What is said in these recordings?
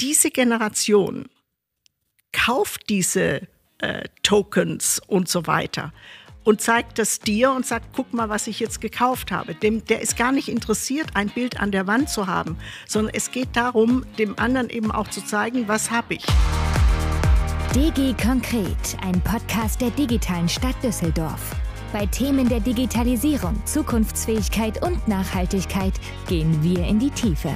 diese Generation kauft diese äh, Tokens und so weiter und zeigt das dir und sagt, guck mal, was ich jetzt gekauft habe. Dem, der ist gar nicht interessiert, ein Bild an der Wand zu haben, sondern es geht darum, dem anderen eben auch zu zeigen, was habe ich. DG Konkret, ein Podcast der digitalen Stadt Düsseldorf. Bei Themen der Digitalisierung, Zukunftsfähigkeit und Nachhaltigkeit gehen wir in die Tiefe.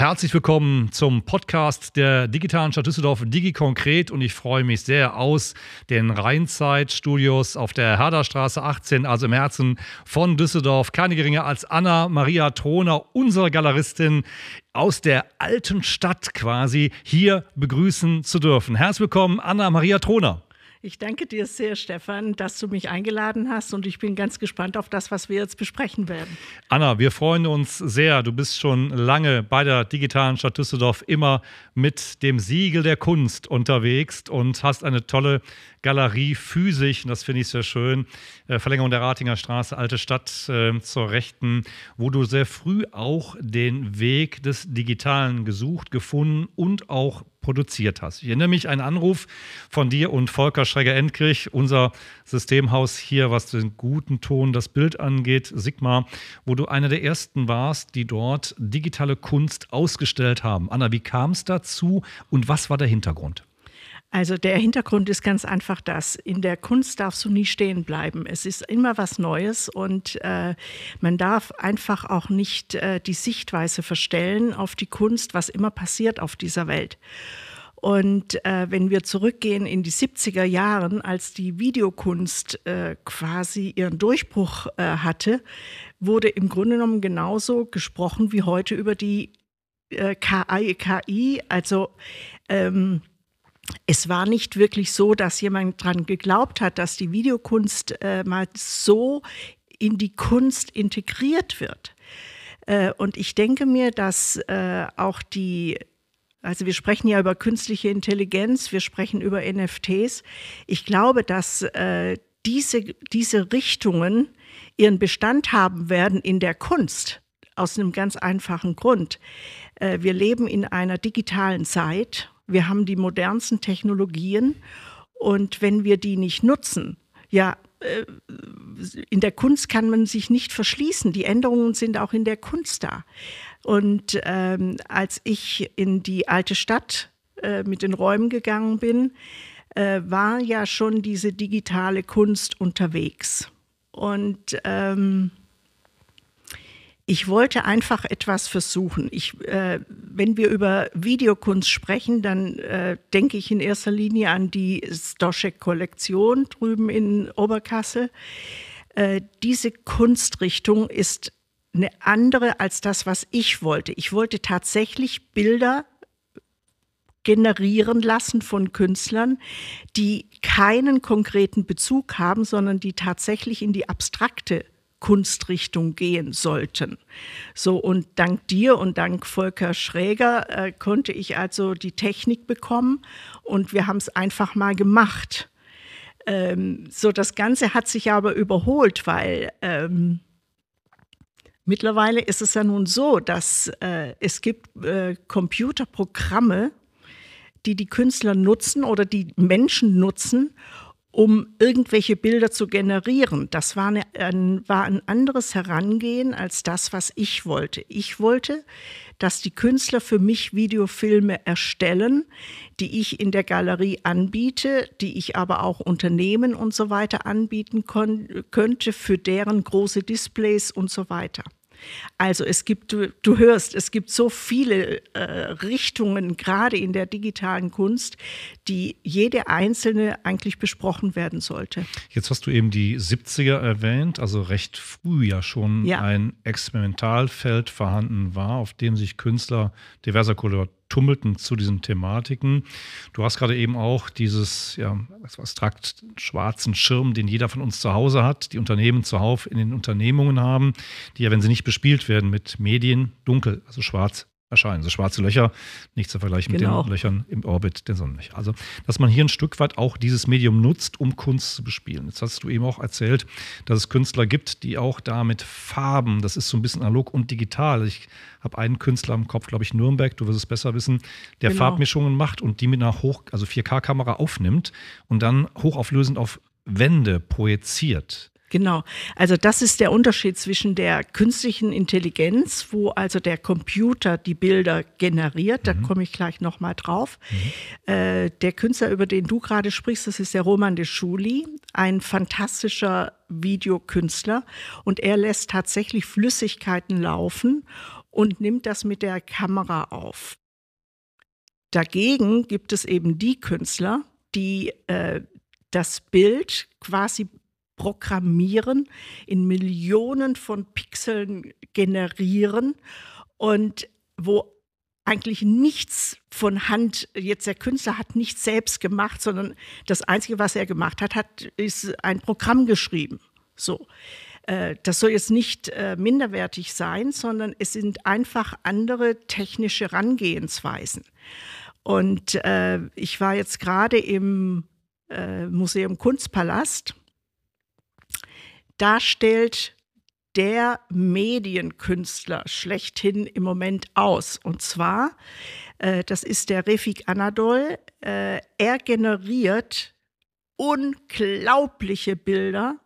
Herzlich willkommen zum Podcast der digitalen Stadt Düsseldorf Digi Konkret und ich freue mich sehr aus den Rheinzeit-Studios auf der Herderstraße 18, also im Herzen von Düsseldorf. Keine geringer als Anna Maria Troner, unsere Galeristin aus der alten Stadt quasi, hier begrüßen zu dürfen. Herzlich willkommen, Anna Maria Troner. Ich danke dir sehr, Stefan, dass du mich eingeladen hast und ich bin ganz gespannt auf das, was wir jetzt besprechen werden. Anna, wir freuen uns sehr. Du bist schon lange bei der digitalen Stadt Düsseldorf immer mit dem Siegel der Kunst unterwegs und hast eine tolle Galerie physisch, das finde ich sehr schön, äh, Verlängerung der Ratinger Straße, Alte Stadt äh, zur Rechten, wo du sehr früh auch den Weg des Digitalen gesucht, gefunden und auch produziert hast. Ich erinnere mich an einen Anruf von dir und Volker Schreger-Endkrich, unser Systemhaus hier, was den guten Ton, das Bild angeht, Sigma, wo du einer der ersten warst, die dort digitale Kunst ausgestellt haben. Anna, wie kam es dazu und was war der Hintergrund? Also der Hintergrund ist ganz einfach das. In der Kunst darfst du nie stehen bleiben. Es ist immer was Neues und äh, man darf einfach auch nicht äh, die Sichtweise verstellen auf die Kunst, was immer passiert auf dieser Welt. Und äh, wenn wir zurückgehen in die 70er Jahren, als die Videokunst äh, quasi ihren Durchbruch äh, hatte, wurde im Grunde genommen genauso gesprochen wie heute über die äh, KI, KI also ähm, es war nicht wirklich so, dass jemand daran geglaubt hat, dass die Videokunst äh, mal so in die Kunst integriert wird. Äh, und ich denke mir, dass äh, auch die, also wir sprechen ja über künstliche Intelligenz, wir sprechen über NFTs. Ich glaube, dass äh, diese, diese Richtungen ihren Bestand haben werden in der Kunst. Aus einem ganz einfachen Grund. Äh, wir leben in einer digitalen Zeit wir haben die modernsten Technologien und wenn wir die nicht nutzen, ja, äh, in der Kunst kann man sich nicht verschließen. Die Änderungen sind auch in der Kunst da. Und ähm, als ich in die alte Stadt äh, mit den Räumen gegangen bin, äh, war ja schon diese digitale Kunst unterwegs. Und ähm, ich wollte einfach etwas versuchen. Ich, äh, wenn wir über Videokunst sprechen, dann äh, denke ich in erster Linie an die Stoschek-Kollektion drüben in Oberkassel. Äh, diese Kunstrichtung ist eine andere als das, was ich wollte. Ich wollte tatsächlich Bilder generieren lassen von Künstlern, die keinen konkreten Bezug haben, sondern die tatsächlich in die abstrakte Kunstrichtung gehen sollten. So und dank dir und dank Volker Schräger äh, konnte ich also die Technik bekommen und wir haben es einfach mal gemacht. Ähm, so das Ganze hat sich aber überholt, weil ähm, mittlerweile ist es ja nun so, dass äh, es gibt äh, Computerprogramme, die die Künstler nutzen oder die Menschen nutzen, um irgendwelche Bilder zu generieren. Das war, eine, ein, war ein anderes Herangehen als das, was ich wollte. Ich wollte, dass die Künstler für mich Videofilme erstellen, die ich in der Galerie anbiete, die ich aber auch Unternehmen und so weiter anbieten könnte für deren große Displays und so weiter. Also es gibt, du, du hörst, es gibt so viele äh, Richtungen, gerade in der digitalen Kunst, die jede einzelne eigentlich besprochen werden sollte. Jetzt hast du eben die 70er erwähnt, also recht früh ja schon ja. ein Experimentalfeld vorhanden war, auf dem sich Künstler diverser Couleur tummelten zu diesen Thematiken. Du hast gerade eben auch dieses ja, abstrakt schwarzen Schirm, den jeder von uns zu Hause hat, die Unternehmen zuhauf in den Unternehmungen haben, die ja, wenn sie nicht bespielt werden mit Medien, dunkel, also schwarz erscheinen. So schwarze Löcher, nicht zu vergleichen Genau. mit den Löchern im Orbit der Sonnenlöcher. Also, dass man hier ein Stück weit auch dieses Medium nutzt, um Kunst zu bespielen. Jetzt hast du eben auch erzählt, dass es Künstler gibt, die auch da mit Farben, das ist so ein bisschen analog und digital. Ich habe einen Künstler im Kopf, glaube ich, Nürnberg, du wirst es besser wissen, der Genau. Farbmischungen macht und die mit einer Hoch, also 4K-Kamera aufnimmt und dann hochauflösend auf Wände projiziert. Genau. Also das ist der Unterschied zwischen der künstlichen Intelligenz, wo also der Computer die Bilder generiert, da komme ich gleich nochmal drauf. Äh, der Künstler, über den du gerade sprichst, das ist der Roman de Schuli, ein fantastischer Videokünstler und er lässt tatsächlich Flüssigkeiten laufen und nimmt das mit der Kamera auf. Dagegen gibt es eben die Künstler, die äh, das Bild quasi programmieren, in Millionen von Pixeln generieren und wo eigentlich nichts von Hand, jetzt der Künstler hat nichts selbst gemacht, sondern das Einzige, was er gemacht hat, hat ist ein Programm geschrieben. So. Äh, Das soll jetzt nicht äh, minderwertig sein, sondern es sind einfach andere technische Herangehensweisen. Und äh, ich war jetzt gerade im Museum Kunstpalast. Da stellt der Medienkünstler schlechthin im Moment aus. Und zwar, äh, das ist der Refik Anadol. Äh, er generiert unglaubliche Bilder.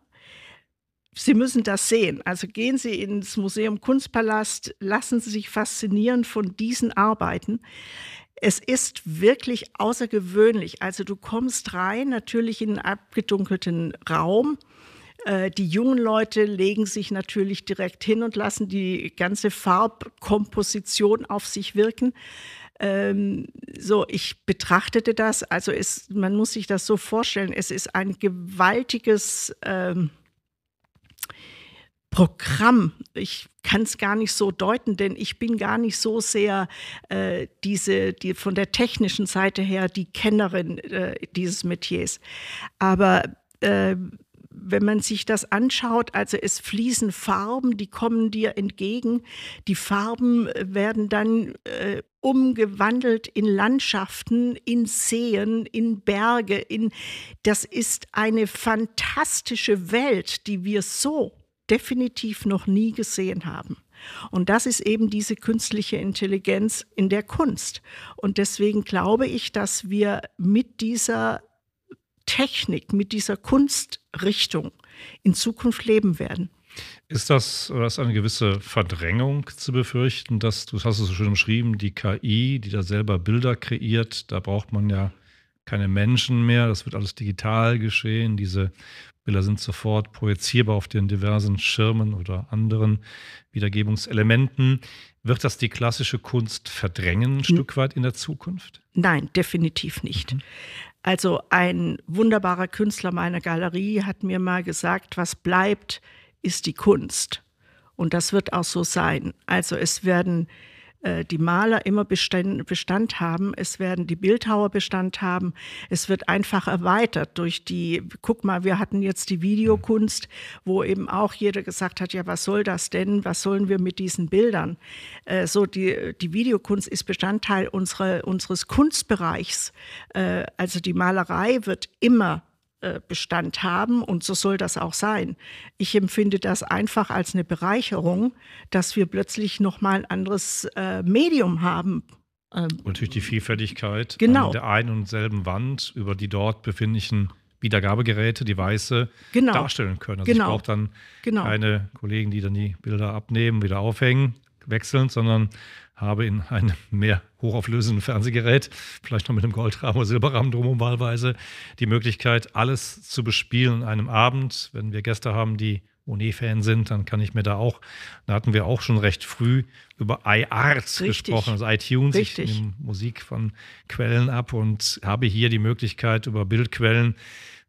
Sie müssen das sehen. Also gehen Sie ins Museum Kunstpalast, lassen Sie sich faszinieren von diesen Arbeiten. Es ist wirklich außergewöhnlich. Also du kommst rein, natürlich in einen abgedunkelten Raum. Äh, Die jungen Leute legen sich natürlich direkt hin und lassen die ganze Farbkomposition auf sich wirken. Ähm, so, ich betrachtete das, also es, man muss sich das so vorstellen, es ist ein gewaltiges ähm, Programm. Ich kann es gar nicht so deuten, denn ich bin gar nicht so sehr äh, diese, die von der technischen Seite her die Kennerin äh, dieses Metiers. Aber äh, wenn man sich das anschaut, also es fließen Farben, die kommen dir entgegen. Die Farben werden dann äh, umgewandelt in Landschaften, in Seen, in Berge. In, das ist eine fantastische Welt, die wir so definitiv noch nie gesehen haben. Und das ist eben diese künstliche Intelligenz in der Kunst. Und deswegen glaube ich, dass wir mit dieser Technik, mit dieser Kunstrichtung in Zukunft leben werden. Ist das oder ist eine gewisse Verdrängung zu befürchten, dass du das hast es so schön umschrieben, die KI, die da selber Bilder kreiert, da braucht man ja keine Menschen mehr, das wird alles digital geschehen, diese Bilder sind sofort projizierbar auf den diversen Schirmen oder anderen Wiedergebungselementen. Wird das die klassische Kunst verdrängen, ein Stück weit in der Zukunft? Nein, definitiv nicht. Also ein wunderbarer Künstler meiner Galerie hat mir mal gesagt, was bleibt, ist die Kunst. Und das wird auch so sein. Also es werden die Maler immer Bestand, Bestand haben, es werden die Bildhauer Bestand haben, es wird einfach erweitert durch die, guck mal, wir hatten jetzt die Videokunst, wo eben auch jeder gesagt hat, ja, was soll das denn, was sollen wir mit diesen Bildern? Äh, so, die, die Videokunst ist Bestandteil unserer, unseres Kunstbereichs. Äh, also die Malerei wird immer äh, Bestand haben und so soll das auch sein. Ich empfinde das einfach als eine Bereicherung, dass wir plötzlich noch mal ein anderes äh, Medium haben. Ähm, Und natürlich die Vielfältigkeit Genau. an der einen und selben Wand über die dort befindlichen Wiedergabegeräte, die Weiße, Genau. darstellen können. Also Genau. ich brauche dann Genau. keine Kollegen, die dann die Bilder abnehmen, wieder aufhängen, wechseln, sondern habe in einem mehr hochauflösenden Fernsehgerät, vielleicht noch mit einem Goldrahmen oder Silberrahmen drumherum wahlweise, die Möglichkeit, alles zu bespielen in einem Abend. Wenn wir Gäste haben, die Monet-Fan sind, dann kann ich mir da auch, da hatten wir auch schon recht früh über iArt gesprochen, also iTunes. Richtig. Ich nehme Musik von Quellen ab und habe hier die Möglichkeit, über Bildquellen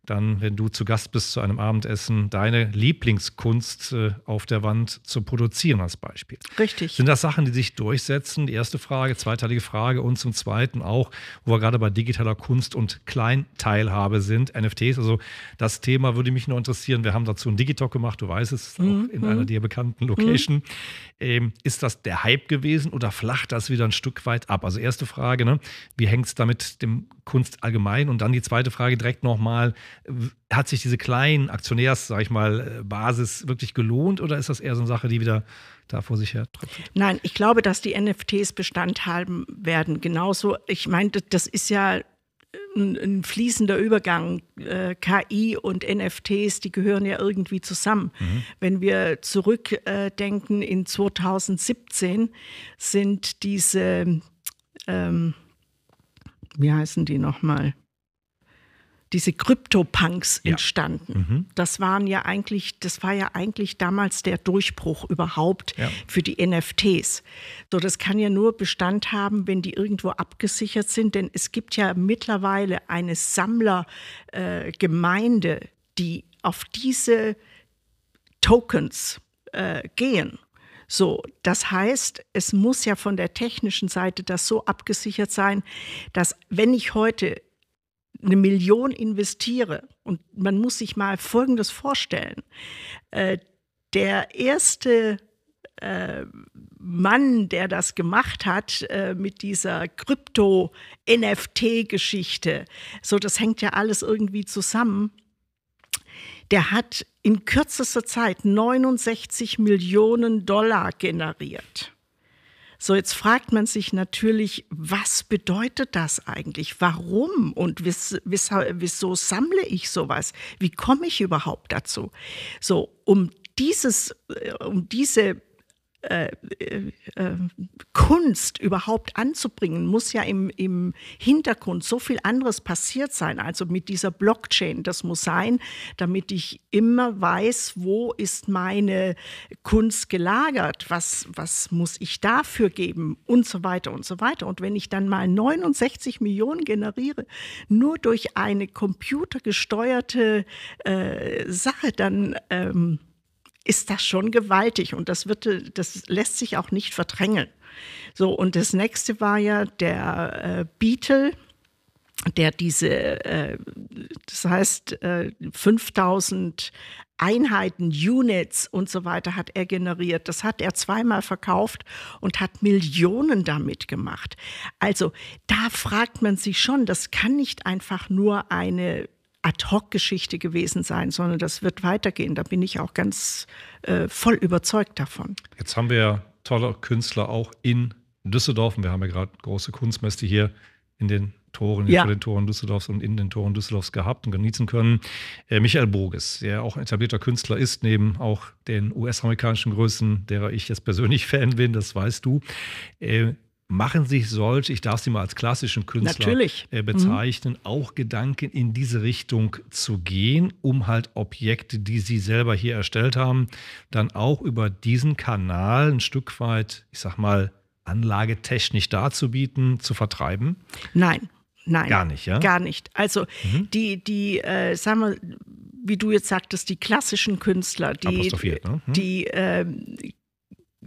dann, wenn du zu Gast bist zu einem Abendessen, deine Lieblingskunst äh, auf der Wand zu produzieren als Beispiel. Richtig. Sind das Sachen, die sich durchsetzen? Die erste Frage, zweiteilige Frage und zum Zweiten auch, wo wir gerade bei digitaler Kunst und Kleinteilhabe sind, NFTs. Also das Thema würde mich nur interessieren. Wir haben dazu einen Digitalk gemacht, du weißt es, mhm. auch in einer mhm. dir bekannten Location. Mhm. Ähm, ist das der Hype gewesen oder flacht das wieder ein Stück weit ab? Also erste Frage, ne? wie hängt es da mit dem Kunst allgemein? Und dann die zweite Frage direkt nochmal, hat sich diese kleinen Aktionärs, sag ich mal, äh, Basis wirklich gelohnt oder ist das eher so eine Sache, die wieder da vor sich her tröpfelt? Nein, ich glaube, dass die NFTs Bestand haben werden. Genauso, ich meine, das ist ja ein, ein fließender Übergang. Äh, KI und NFTs, die gehören ja irgendwie zusammen. Mhm. Wenn wir zurückdenken äh, in 2017, sind diese, ähm, wie heißen die nochmal? Diese Krypto-Punks ja. entstanden. Mhm. Das waren ja eigentlich, das war ja eigentlich damals der Durchbruch überhaupt ja. für die NFTs. So, das kann ja nur Bestand haben, wenn die irgendwo abgesichert sind, denn es gibt ja mittlerweile eine Sammlergemeinde, äh, die auf diese Tokens äh, gehen. So, das heißt, es muss ja von der technischen Seite das so abgesichert sein, dass wenn ich heute eine Million investiere, und man muss sich mal Folgendes vorstellen, äh, der erste äh, Mann, der das gemacht hat äh, mit dieser Krypto-NFT-Geschichte, so das hängt ja alles irgendwie zusammen, der hat in kürzester Zeit 69 Millionen Dollar generiert. So, jetzt fragt man sich natürlich, was bedeutet das eigentlich? Warum und wiss, wieso sammle ich sowas? Wie komme ich überhaupt dazu? So, um dieses, äh, um diese äh, äh, Kunst überhaupt anzubringen, muss ja im, im Hintergrund so viel anderes passiert sein. Also mit dieser Blockchain, das muss sein, damit ich immer weiß, wo ist meine Kunst gelagert, was, was muss ich dafür geben und so weiter und so weiter. Und wenn ich dann mal 69 Millionen generiere, nur durch eine computergesteuerte äh, Sache, dann ähm, ist das schon gewaltig und das, wird, das lässt sich auch nicht verdrängen. So, und das nächste war ja der äh, Beetle, der diese, äh, das heißt, äh, 5000 Einheiten, Units und so weiter hat er generiert. Das hat er zweimal verkauft und hat Millionen damit gemacht. Also da fragt man sich schon, das kann nicht einfach nur eine Ad-hoc-Geschichte gewesen sein, sondern das wird weitergehen. Da bin ich auch ganz äh, voll überzeugt davon. Jetzt haben wir ja tolle Künstler auch in Düsseldorf und wir haben ja gerade große Kunstmesse hier in den Toren, ja. vor den Toren Düsseldorfs und in den Toren Düsseldorfs gehabt und genießen können. Äh, Michael Boges, der auch ein etablierter Künstler ist, neben auch den US-amerikanischen Größen, derer ich jetzt persönlich Fan bin, das weißt du. Äh, machen sich solche, ich darf sie mal als klassischen Künstler äh, bezeichnen, mhm. auch Gedanken in diese Richtung zu gehen, um halt Objekte, die sie selber hier erstellt haben, dann auch über diesen Kanal ein Stück weit, ich sag mal, anlagetechnisch darzubieten, zu vertreiben? Nein. Nein, gar nicht, ja? Gar nicht. Also mhm. die, die, äh, sagen wir, wie du jetzt sagtest, die klassischen Künstler, die, ne? mhm. die äh,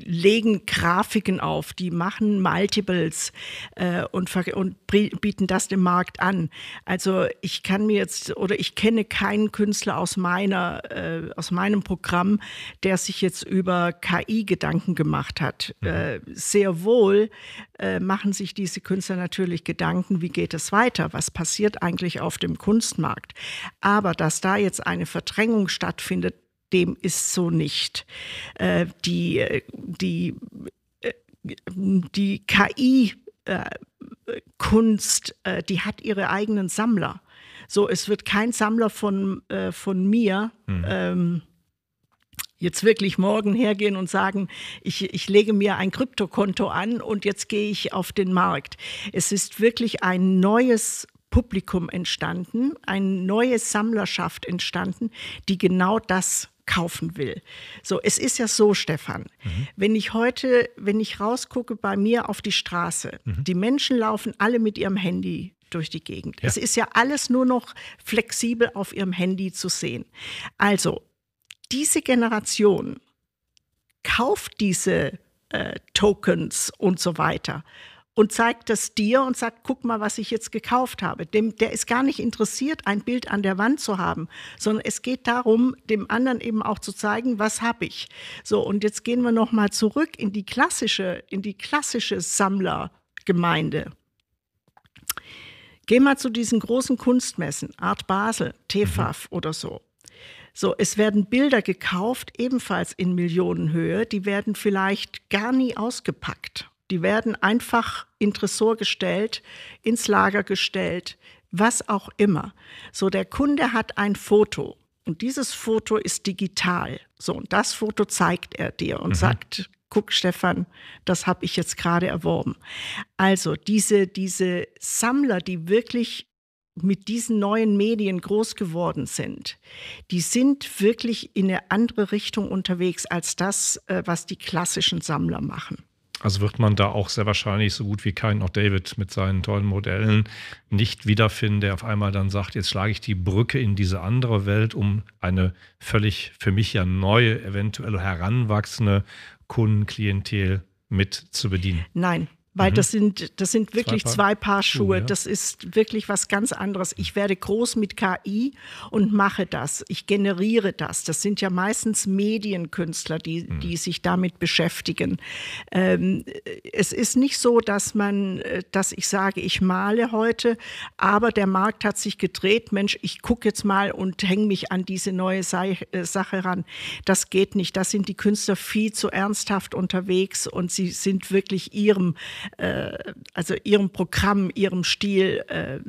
legen Grafiken auf, die machen Multiples äh, und, und bieten das dem Markt an. Also ich kann mir jetzt oder ich kenne keinen Künstler aus meiner äh, aus meinem Programm, der sich jetzt über KI Gedanken gemacht hat. Mhm. Äh, sehr wohl äh, machen sich diese Künstler natürlich Gedanken, wie geht es weiter, was passiert eigentlich auf dem Kunstmarkt. Aber dass da jetzt eine Verdrängung stattfindet, dem ist so nicht. Äh, die, die, äh, die äh, Kunst, äh, die hat ihre eigenen Sammler. So, es wird kein Sammler von, von mir mhm. ähm, jetzt wirklich morgen hergehen und sagen, ich, ich lege mir ein Kryptokonto an und jetzt gehe ich auf den Markt. Es ist wirklich ein neues Publikum entstanden, eine neue Sammlerschaft entstanden, die genau das kaufen will. So, es ist ja so, Stefan, mhm. wenn ich heute, wenn ich rausgucke bei mir auf die Straße, mhm. die Menschen laufen alle mit ihrem Handy durch die Gegend. Ja. Es ist ja alles nur noch flexibel auf ihrem Handy zu sehen. Also, diese Generation kauft diese äh, Tokens und so weiter und zeigt das dir und sagt, guck mal, was ich jetzt gekauft habe. Dem, der ist gar nicht interessiert, ein Bild an der Wand zu haben, sondern es geht darum, dem anderen eben auch zu zeigen, was habe ich. So, und jetzt gehen wir nochmal zurück in die klassische, in die klassische Sammlergemeinde. Geh mal zu diesen großen Kunstmessen, Art Basel, TFAF mhm. oder so. So, es werden Bilder gekauft, ebenfalls in Millionenhöhe, die werden vielleicht gar nie ausgepackt. Die werden einfach in Tresor gestellt, ins Lager gestellt, was auch immer. So, der Kunde hat ein Foto und dieses Foto ist digital. So, und das Foto zeigt er dir und mhm. sagt, guck Stefan, das habe ich jetzt gerade erworben. Also diese, diese Sammler, die wirklich mit diesen neuen Medien groß geworden sind, die sind wirklich in eine andere Richtung unterwegs als das, äh, was die klassischen Sammler machen. Also wird man da auch sehr wahrscheinlich so gut wie kein, auch David mit seinen tollen Modellen, nicht wiederfinden, der auf einmal dann sagt, jetzt schlage ich die Brücke in diese andere Welt, um eine völlig für mich ja neue, eventuell heranwachsende Kundenklientel mit zu bedienen. Nein, weil mhm. das sind, das sind wirklich zwei Paar, zwei Paar Schuhe. Ja. Das ist wirklich was ganz anderes. Ich werde groß mit KI und mache das. Ich generiere das. Das sind ja meistens Medienkünstler, die, mhm. die sich damit beschäftigen. Ähm, es ist nicht so, dass man, dass ich sage, ich male heute, aber der Markt hat sich gedreht. Mensch, ich gucke jetzt mal und hänge mich an diese neue äh, Sache ran. Das geht nicht. Da sind die Künstler viel zu ernsthaft unterwegs und sie sind wirklich ihrem äh, also ihrem Programm, ihrem Stil äh,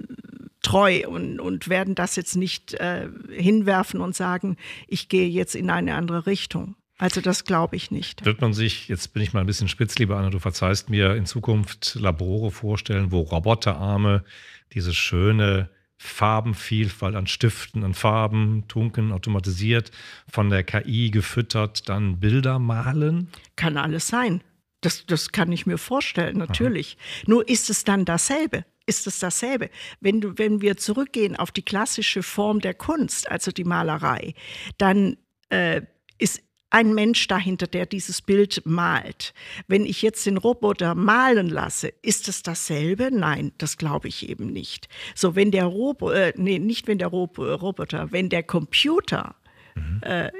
treu und, und werden das jetzt nicht äh, hinwerfen und sagen, ich gehe jetzt in eine andere Richtung. Also das glaube ich nicht. Wird man sich, jetzt bin ich mal ein bisschen spitz, lieber Anna, du verzeihst mir, in Zukunft Labore vorstellen, wo Roboterarme diese schöne Farbenvielfalt an Stiften, an Farben, Tunken, automatisiert, von der KI gefüttert, dann Bilder malen? Kann alles sein. Das, das kann ich mir vorstellen, natürlich. Aha. Nur ist es dann dasselbe. Ist es dasselbe? Wenn, du, wenn wir zurückgehen auf die klassische Form der Kunst, also die Malerei, dann äh, ist ein Mensch dahinter, der dieses Bild malt. Wenn ich jetzt den Roboter malen lasse, ist es dasselbe? Nein, das glaube ich eben nicht. So, wenn der Roboter, äh, nee, nicht wenn der Rob Roboter, wenn der Computer mhm. äh,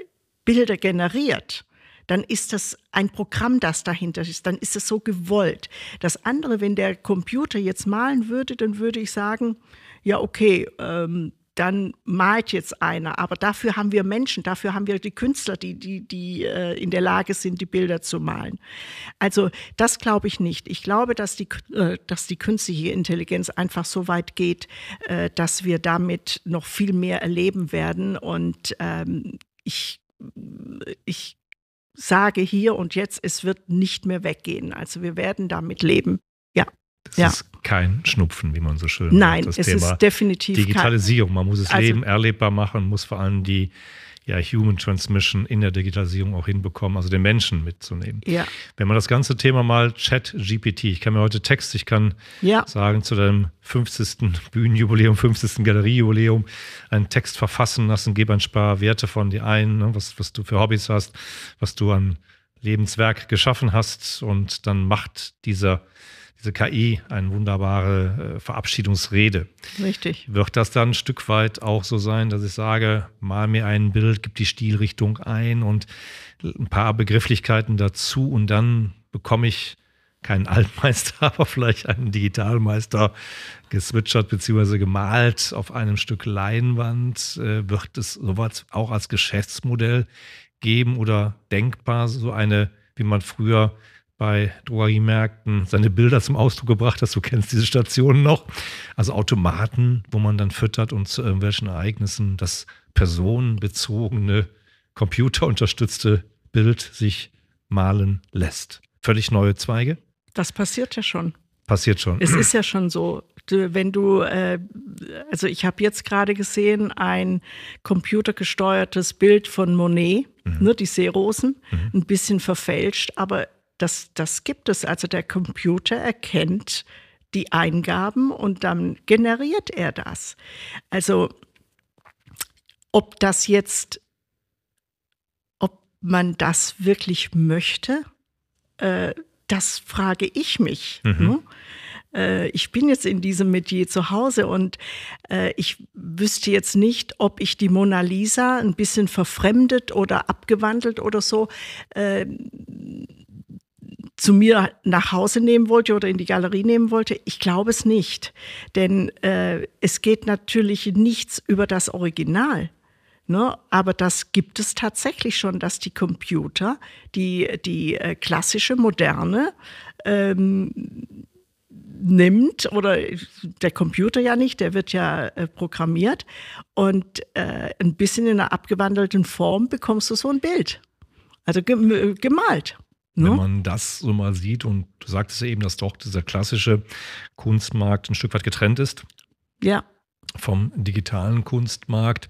Bilder generiert, dann ist das ein Programm, das dahinter ist, dann ist es so gewollt. Das andere, wenn der Computer jetzt malen würde, dann würde ich sagen, ja, okay, ähm, dann malt jetzt einer. Aber dafür haben wir Menschen, dafür haben wir die Künstler, die, die, die äh, in der Lage sind, die Bilder zu malen. Also das glaube ich nicht. Ich glaube, dass die, äh, dass die künstliche Intelligenz einfach so weit geht, äh, dass wir damit noch viel mehr erleben werden. Und ähm, ich, ich sage hier und jetzt, es wird nicht mehr weggehen. Also wir werden damit leben. Ja. Das ja. ist kein Schnupfen, wie man so schön Nein, sagt. Nein, es Thema ist definitiv Digitalisierung. Man muss es also, Leben erlebbar machen, muss vor allem die ja, Human Transmission in der Digitalisierung auch hinbekommen, also den Menschen mitzunehmen. Ja. Wenn man das ganze Thema mal Chat GPT, ich kann mir heute Text, ich kann ja. sagen zu deinem 50. Bühnenjubiläum, 50. Galeriejubiläum einen Text verfassen lassen, gebe ein paar Werte von dir ein, ne, was, was du für Hobbys hast, was du an Lebenswerk geschaffen hast und dann macht dieser diese KI eine wunderbare äh, Verabschiedungsrede. Richtig. Wird das dann ein Stück weit auch so sein, dass ich sage, mal mir ein Bild, gib die Stilrichtung ein und ein paar Begrifflichkeiten dazu und dann bekomme ich keinen Altmeister, aber vielleicht einen Digitalmeister geswitchert bzw. gemalt auf einem Stück Leinwand. Äh, wird es sowas auch als Geschäftsmodell geben oder denkbar, so eine, wie man früher bei Drogeriemärkten seine Bilder zum Ausdruck gebracht hast. Du kennst diese Stationen noch. Also Automaten, wo man dann füttert und zu irgendwelchen Ereignissen das personenbezogene, computerunterstützte Bild sich malen lässt. Völlig neue Zweige? Das passiert ja schon. Passiert schon. Es ist ja schon so. Wenn du, äh, also ich habe jetzt gerade gesehen, ein computergesteuertes Bild von Monet, mhm. ne, die Seerosen, mhm. ein bisschen verfälscht, aber das, das gibt es. Also der Computer erkennt die Eingaben und dann generiert er das. Also ob das jetzt, ob man das wirklich möchte, äh, das frage ich mich. Mhm. Ne? Äh, ich bin jetzt in diesem Metier zu Hause und äh, ich wüsste jetzt nicht, ob ich die Mona Lisa ein bisschen verfremdet oder abgewandelt oder so äh, zu mir nach Hause nehmen wollte oder in die Galerie nehmen wollte? Ich glaube es nicht. Denn äh, es geht natürlich nichts über das Original. Ne? Aber das gibt es tatsächlich schon, dass die Computer, die, die äh, klassische, moderne, ähm, nimmt oder der Computer ja nicht, der wird ja äh, programmiert und äh, ein bisschen in einer abgewandelten Form bekommst du so ein Bild. Also gemalt. Wenn man das so mal sieht und du sagtest ja eben, dass doch dieser klassische Kunstmarkt ein Stück weit getrennt ist. Ja. Vom digitalen Kunstmarkt.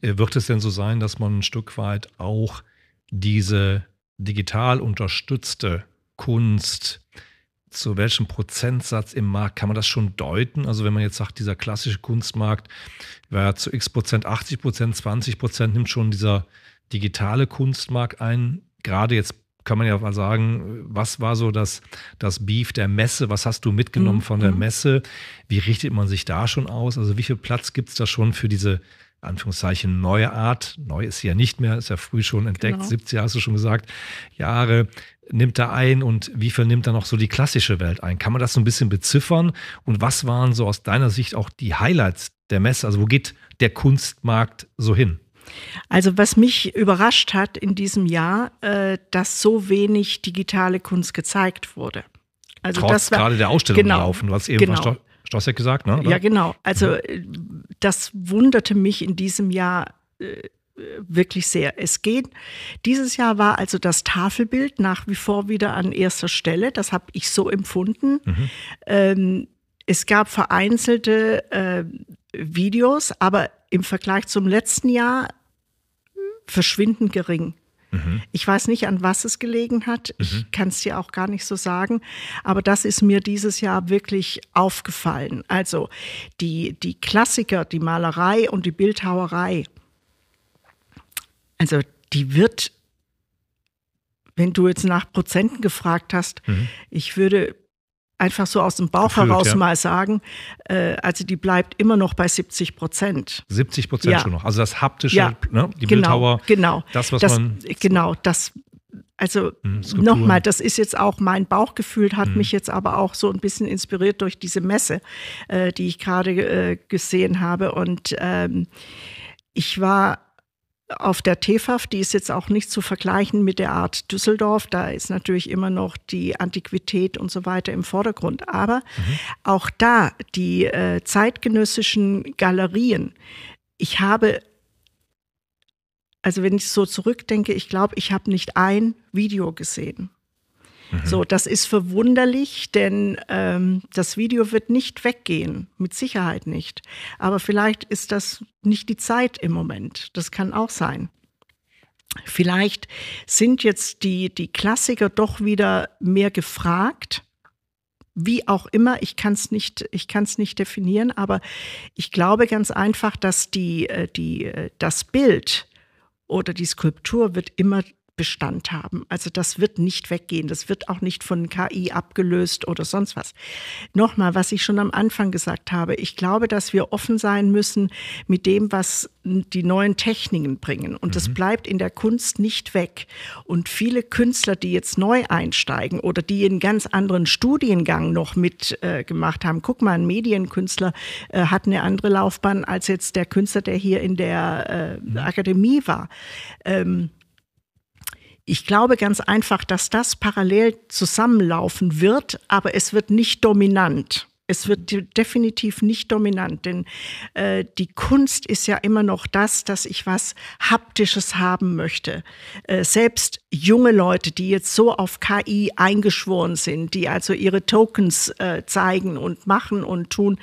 Äh, wird es denn so sein, dass man ein Stück weit auch diese digital unterstützte Kunst zu welchem Prozentsatz im Markt kann man das schon deuten? Also wenn man jetzt sagt, dieser klassische Kunstmarkt war zu x Prozent, 80 Prozent, 20 Prozent nimmt schon dieser digitale Kunstmarkt ein. Gerade jetzt kann man ja mal sagen, was war so das, das Beef der Messe? Was hast du mitgenommen mhm. von der mhm. Messe? Wie richtet man sich da schon aus? Also wie viel Platz gibt es da schon für diese Anführungszeichen neue Art? Neu ist sie ja nicht mehr, ist ja früh schon entdeckt, genau. 70 hast du schon gesagt, Jahre nimmt er ein und wie viel nimmt er noch so die klassische Welt ein? Kann man das so ein bisschen beziffern? Und was waren so aus deiner Sicht auch die Highlights der Messe? Also wo geht der Kunstmarkt so hin? Also was mich überrascht hat in diesem Jahr, äh, dass so wenig digitale Kunst gezeigt wurde. Also Trotz das war, gerade der Ausstellung genau, laufen. Du hast eben genau. Sto Stossek gesagt, ne? Oder? Ja, genau. Also mhm. Äh, das wunderte mich in diesem Jahr äh, wirklich sehr. Es geht. Dieses Jahr war also das Tafelbild nach wie vor wieder an erster Stelle. Das habe ich so empfunden. Mhm. Ähm, es gab vereinzelte äh, Videos, aber im Vergleich zum letzten Jahr verschwindend gering. Mhm. Ich weiß nicht, an was es gelegen hat. Ich mhm. kann es dir auch gar nicht so sagen. Aber das ist mir dieses Jahr wirklich aufgefallen. Also die, die Klassiker, die Malerei und die Bildhauerei, also die wird, wenn du jetzt nach Prozenten gefragt hast, mhm. ich würde einfach so aus dem Bauch Gefühlt, heraus ja. mal sagen, äh, also die bleibt immer noch bei 70 Prozent. 70 Prozent ja. schon noch. Also das haptische, ja, ne, die genau, Bildhauer, genau. das, was das, man. Genau, das. Also hm, nochmal, das ist jetzt auch mein Bauchgefühl, hat mhm. mich jetzt aber auch so ein bisschen inspiriert durch diese Messe, äh, die ich gerade äh, gesehen habe. Und ähm, ich war auf der TFAF, die ist jetzt auch nicht zu vergleichen mit der Art Düsseldorf. Da ist natürlich immer noch die Antiquität und so weiter im Vordergrund. Aber mhm. auch da die äh, zeitgenössischen Galerien. Ich habe, also wenn ich so zurückdenke, ich glaube, ich habe nicht ein Video gesehen. Mhm. So, das ist verwunderlich, denn ähm, das Video wird nicht weggehen, mit Sicherheit nicht. Aber vielleicht ist das nicht die Zeit im Moment. Das kann auch sein. Vielleicht sind jetzt die, die Klassiker doch wieder mehr gefragt. Wie auch immer, ich kann es nicht, ich kann nicht definieren, aber ich glaube ganz einfach, dass die, äh, die, äh, das Bild oder die Skulptur wird immer Bestand haben. Also das wird nicht weggehen. Das wird auch nicht von KI abgelöst oder sonst was. Nochmal, was ich schon am Anfang gesagt habe. Ich glaube, dass wir offen sein müssen mit dem, was die neuen Techniken bringen. Und mhm. das bleibt in der Kunst nicht weg. Und viele Künstler, die jetzt neu einsteigen oder die einen ganz anderen Studiengang noch mitgemacht äh, haben. Guck mal, ein Medienkünstler äh, hat eine andere Laufbahn als jetzt der Künstler, der hier in der äh, mhm. Akademie war. Ähm, ich glaube ganz einfach, dass das parallel zusammenlaufen wird, aber es wird nicht dominant. Es wird definitiv nicht dominant, denn äh, die Kunst ist ja immer noch das, dass ich was Haptisches haben möchte. Äh, selbst junge Leute, die jetzt so auf KI eingeschworen sind, die also ihre Tokens äh, zeigen und machen und tun,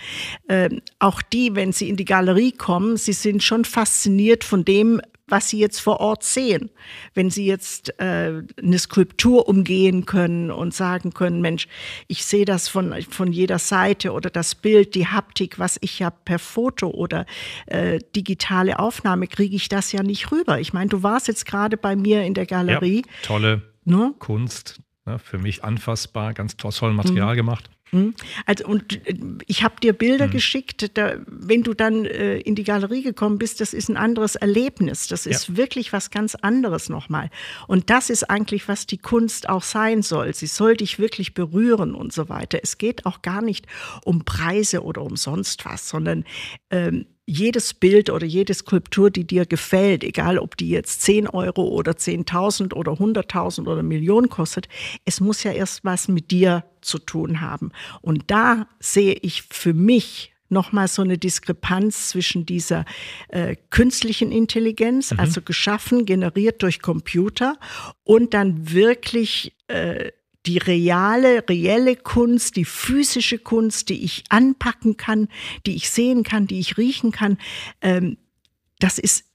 ähm, auch die, wenn sie in die Galerie kommen, sie sind schon fasziniert von dem, was Sie jetzt vor Ort sehen. Wenn Sie jetzt äh, eine Skulptur umgehen können und sagen können, Mensch, ich sehe das von, von jeder Seite oder das Bild, die Haptik, was ich ja per Foto oder äh, digitale Aufnahme kriege ich das ja nicht rüber. Ich meine, du warst jetzt gerade bei mir in der Galerie. Ja, tolle ne? Kunst, ne? für mich anfassbar, ganz tolles Material mhm. gemacht. Hm? Also und äh, ich habe dir Bilder mhm. geschickt, da, wenn du dann äh, in die Galerie gekommen bist, das ist ein anderes Erlebnis. Das ist ja. wirklich was ganz anderes nochmal. Und das ist eigentlich, was die Kunst auch sein soll. Sie soll dich wirklich berühren und so weiter. Es geht auch gar nicht um Preise oder um sonst was, sondern ähm, jedes Bild oder jede Skulptur, die dir gefällt, egal ob die jetzt 10 Euro oder 10.000 oder 100.000 oder Millionen kostet, es muss ja erst was mit dir zu tun haben. Und da sehe ich für mich nochmal so eine Diskrepanz zwischen dieser äh, künstlichen Intelligenz, mhm. also geschaffen, generiert durch Computer, und dann wirklich äh, die reale, reelle Kunst, die physische Kunst, die ich anpacken kann, die ich sehen kann, die ich riechen kann, ähm, das ist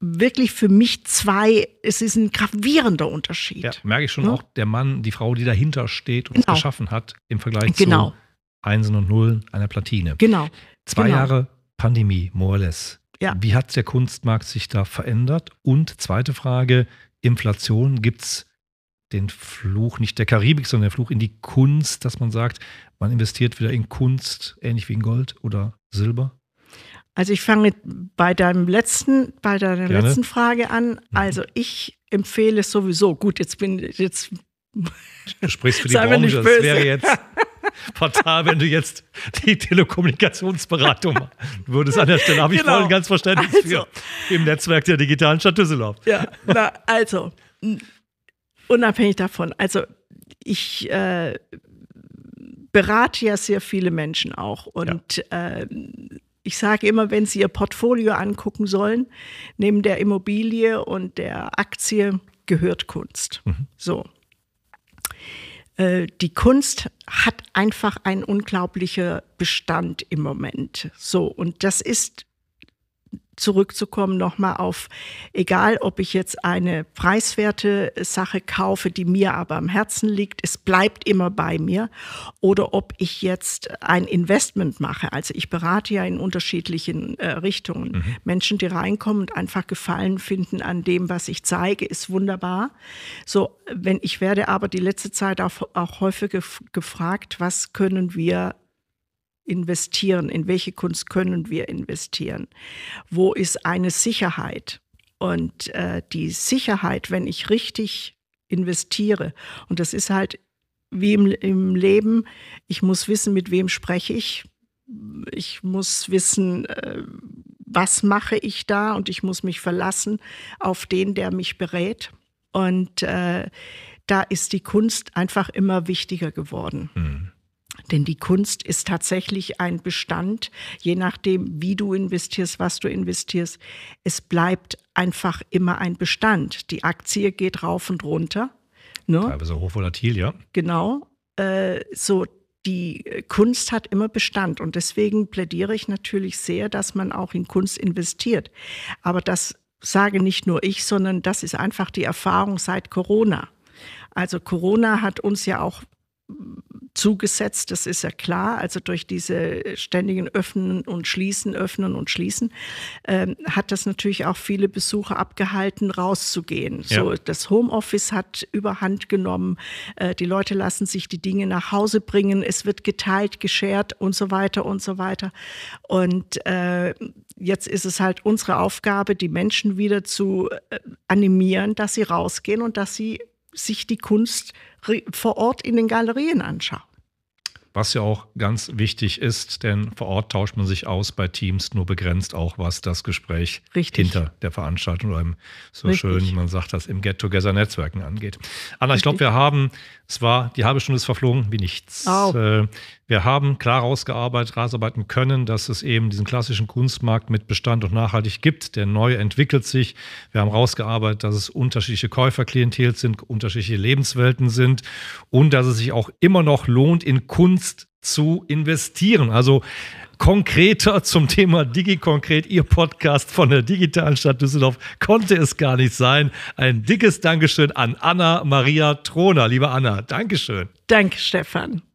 wirklich für mich zwei, es ist ein gravierender Unterschied. Ja, merke ich schon ja? auch, der Mann, die Frau, die dahinter steht und genau. es geschaffen hat, im Vergleich genau. zu Einsen und Nullen einer Platine. Genau. Zwei genau. Jahre Pandemie, more or less. Ja. Wie hat der Kunstmarkt sich da verändert? Und zweite Frage, Inflation, gibt es den Fluch nicht der Karibik, sondern der Fluch in die Kunst, dass man sagt, man investiert wieder in Kunst, ähnlich wie in Gold oder Silber? Also ich fange bei deinem letzten, bei deiner Gerne. letzten Frage an. Mhm. Also ich empfehle sowieso, gut, jetzt bin jetzt. Du sprichst für die Branche, das wäre jetzt fatal, wenn du jetzt die Telekommunikationsberatung würdest an der Stelle. Habe ich genau. voll ganz Verständnis also, für im Netzwerk der digitalen Stadt Düsseldorf. Ja, na, also unabhängig davon, also ich äh, berate ja sehr viele Menschen auch und ja. äh, ich sage immer, wenn sie ihr Portfolio angucken sollen, neben der Immobilie und der Aktie gehört Kunst. Mhm. So. Äh, die Kunst hat einfach einen unglaublichen Bestand im Moment. So, und das ist zurückzukommen nochmal auf, egal ob ich jetzt eine preiswerte Sache kaufe, die mir aber am Herzen liegt, es bleibt immer bei mir, oder ob ich jetzt ein Investment mache. Also ich berate ja in unterschiedlichen äh, Richtungen. Mhm. Menschen, die reinkommen und einfach Gefallen finden an dem, was ich zeige, ist wunderbar. So, wenn ich werde aber die letzte Zeit auch, auch häufig gefragt, was können wir investieren? In welche Kunst können wir investieren? Wo ist eine Sicherheit? Und äh, die Sicherheit, wenn ich richtig investiere, und das ist halt wie im, im Leben, ich muss wissen, mit wem spreche ich. Ich muss wissen, äh, was mache ich da und ich muss mich verlassen auf den, der mich berät. Und äh, da ist die Kunst einfach immer wichtiger geworden. Mhm. Denn die Kunst ist tatsächlich ein Bestand, je nachdem, wie du investierst, was du investierst. Es bleibt einfach immer ein Bestand. Die Aktie geht rauf und runter. Ne? Teilweise hochvolatil, ja. Genau. Äh, so, die Kunst hat immer Bestand. Und deswegen plädiere ich natürlich sehr, dass man auch in Kunst investiert. Aber das sage nicht nur ich, sondern das ist einfach die Erfahrung seit Corona. Also Corona hat uns ja auch zugesetzt, das ist ja klar. Also durch diese ständigen Öffnen und Schließen, Öffnen und Schließen, ähm, hat das natürlich auch viele Besucher abgehalten, rauszugehen. Ja. So, das Homeoffice hat überhand genommen. Äh, die Leute lassen sich die Dinge nach Hause bringen. Es wird geteilt, geschert und so weiter und so weiter. Und äh, jetzt ist es halt unsere Aufgabe, die Menschen wieder zu äh, animieren, dass sie rausgehen und dass sie sich die Kunst vor Ort in den Galerien anschauen. Was ja auch ganz wichtig ist, denn vor Ort tauscht man sich aus bei Teams nur begrenzt auch, was das Gespräch Richtig. hinter der Veranstaltung oder im, so Richtig. schön, man sagt das, im Get-Together-Netzwerken angeht. Anna, Richtig. ich glaube, wir haben, es war, die halbe Stunde ist verflogen wie nichts. Oh. Wir haben klar rausgearbeitet, rausarbeiten können, dass es eben diesen klassischen Kunstmarkt mit Bestand und nachhaltig gibt. Der neu entwickelt sich. Wir haben rausgearbeitet, dass es unterschiedliche Käuferklientel sind, unterschiedliche Lebenswelten sind und dass es sich auch immer noch lohnt, in Kunst zu investieren. Also konkreter zum Thema DigiKonkret, Ihr Podcast von der digitalen Stadt Düsseldorf, konnte es gar nicht sein. Ein dickes Dankeschön an Anna Maria Troner. Liebe Anna, Dankeschön. Danke, Stefan.